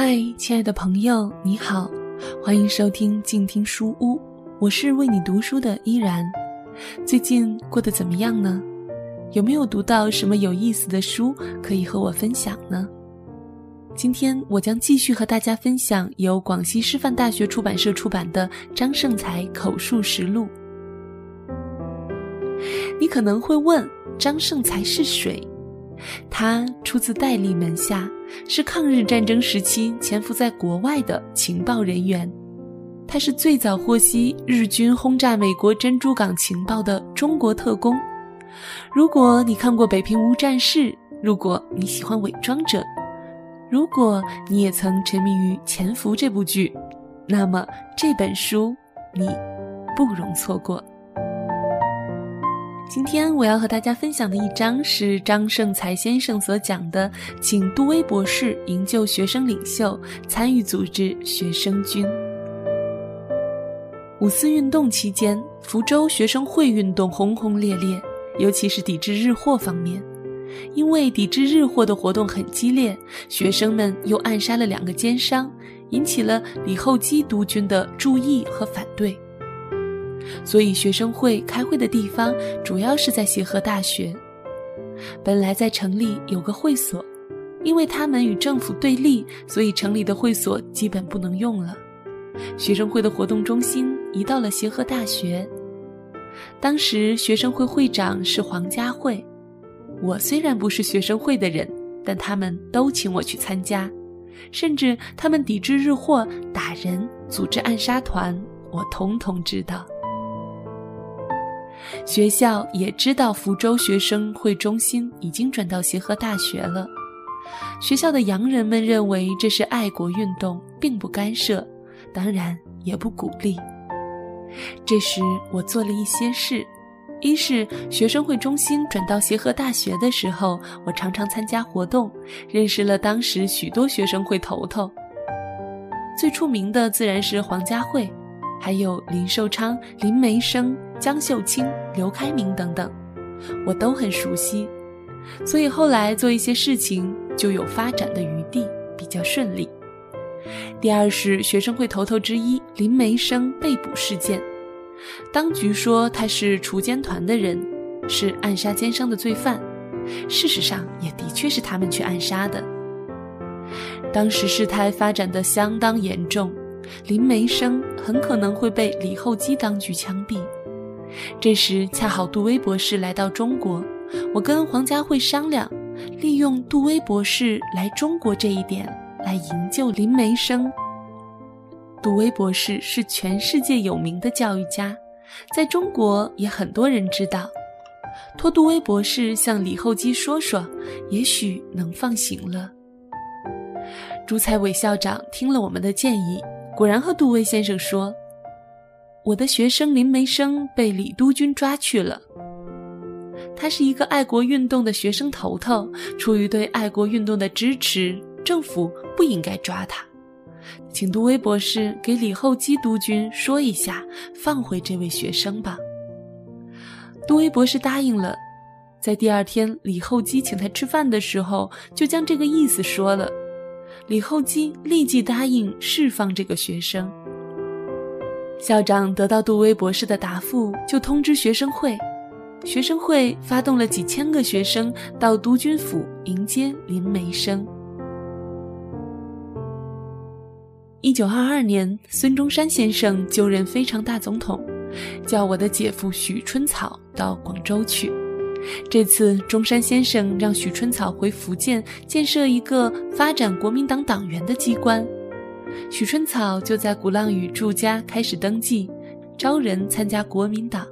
嗨，亲爱的朋友，你好，欢迎收听静听书屋，我是为你读书的依然。最近过得怎么样呢？有没有读到什么有意思的书可以和我分享呢？今天我将继续和大家分享由广西师范大学出版社出版的《张盛才口述实录》。你可能会问，张盛才是谁？他出自戴笠门下，是抗日战争时期潜伏在国外的情报人员。他是最早获悉日军轰炸美国珍珠港情报的中国特工。如果你看过《北平无战事》，如果你喜欢伪装者，如果你也曾沉迷于《潜伏》这部剧，那么这本书你不容错过。今天我要和大家分享的一章是张盛才先生所讲的，请杜威博士营救学生领袖，参与组织学生军。五四运动期间，福州学生会运动轰轰烈烈，尤其是抵制日货方面，因为抵制日货的活动很激烈，学生们又暗杀了两个奸商，引起了李厚基督军的注意和反对。所以，学生会开会的地方主要是在协和大学。本来在城里有个会所，因为他们与政府对立，所以城里的会所基本不能用了。学生会的活动中心移到了协和大学。当时学生会会长是黄佳慧。我虽然不是学生会的人，但他们都请我去参加，甚至他们抵制日货、打人、组织暗杀团，我通通知道。学校也知道福州学生会中心已经转到协和大学了。学校的洋人们认为这是爱国运动，并不干涉，当然也不鼓励。这时我做了一些事：一是学生会中心转到协和大学的时候，我常常参加活动，认识了当时许多学生会头头。最出名的自然是黄家慧。还有林寿昌、林梅生、江秀清、刘开明等等，我都很熟悉，所以后来做一些事情就有发展的余地，比较顺利。第二是学生会头头之一林梅生被捕事件，当局说他是锄奸团的人，是暗杀奸商的罪犯，事实上也的确是他们去暗杀的。当时事态发展的相当严重。林梅生很可能会被李厚基当局枪毙。这时恰好杜威博士来到中国，我跟黄家慧商量，利用杜威博士来中国这一点来营救林梅生。杜威博士是全世界有名的教育家，在中国也很多人知道。托杜威博士向李厚基说说，也许能放行了。朱才伟校长听了我们的建议。果然和杜威先生说：“我的学生林梅生被李督军抓去了。他是一个爱国运动的学生头头，出于对爱国运动的支持，政府不应该抓他。请杜威博士给李厚基督军说一下，放回这位学生吧。”杜威博士答应了，在第二天李厚基请他吃饭的时候，就将这个意思说了。李厚基立即答应释放这个学生。校长得到杜威博士的答复，就通知学生会，学生会发动了几千个学生到督军府迎接林梅生。一九二二年，孙中山先生就任非常大总统，叫我的姐夫许春草到广州去。这次中山先生让许春草回福建建设一个发展国民党党员的机关，许春草就在鼓浪屿住家开始登记，招人参加国民党。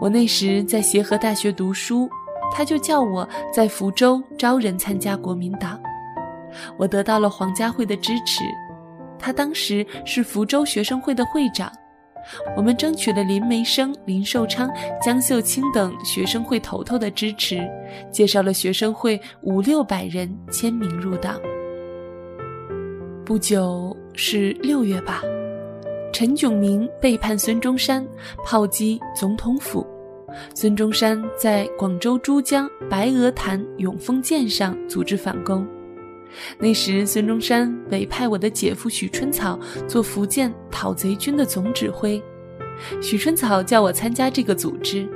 我那时在协和大学读书，他就叫我在福州招人参加国民党。我得到了黄家慧的支持，他当时是福州学生会的会长。我们争取了林梅生、林寿昌、江秀清等学生会头头的支持，介绍了学生会五六百人签名入党。不久是六月吧，陈炯明背叛孙中山，炮击总统府，孙中山在广州珠江白鹅潭永丰舰上组织反攻，那时，孙中山委派我的姐夫许春草做福建讨贼军的总指挥。许春草叫我参加这个组织。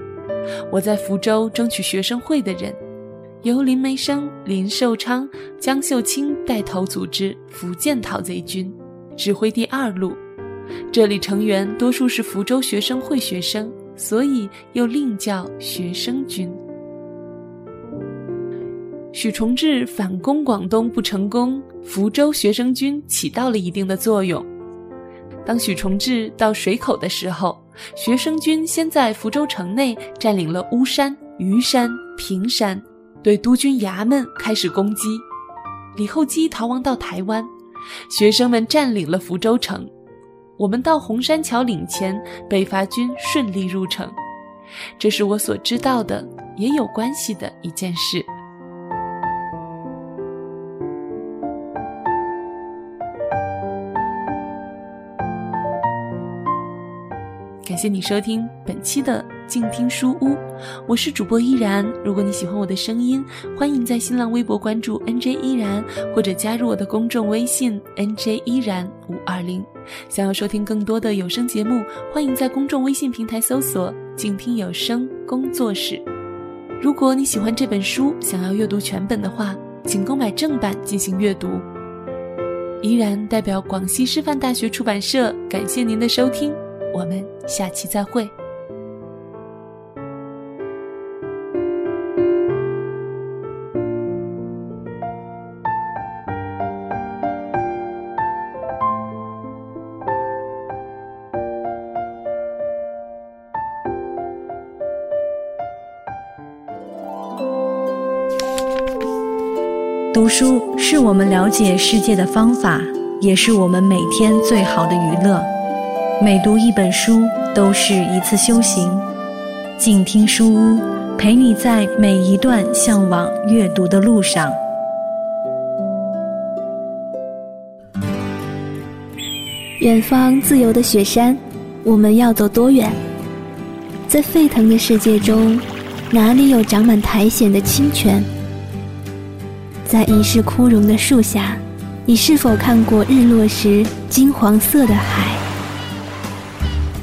我在福州争取学生会的人，由林梅生、林寿昌、江秀清带头组织福建讨贼军，指挥第二路。这里成员多数是福州学生会学生，所以又另叫学生军。许崇智反攻广东不成功，福州学生军起到了一定的作用。当许崇智到水口的时候，学生军先在福州城内占领了巫山、虞山、平山，对督军衙门开始攻击。李厚基逃亡到台湾，学生们占领了福州城。我们到红山桥岭前，北伐军顺利入城。这是我所知道的也有关系的一件事。感谢你收听本期的静听书屋，我是主播依然。如果你喜欢我的声音，欢迎在新浪微博关注 NJ 依然，或者加入我的公众微信 NJ 依然五二零。想要收听更多的有声节目，欢迎在公众微信平台搜索“静听有声工作室”。如果你喜欢这本书，想要阅读全本的话，请购买正版进行阅读。依然代表广西师范大学出版社，感谢您的收听。我们下期再会。读书是我们了解世界的方法，也是我们每天最好的娱乐。每读一本书都是一次修行，静听书屋，陪你在每一段向往阅读的路上。远方自由的雪山，我们要走多远？在沸腾的世界中，哪里有长满苔藓的清泉？在一世枯荣的树下，你是否看过日落时金黄色的海？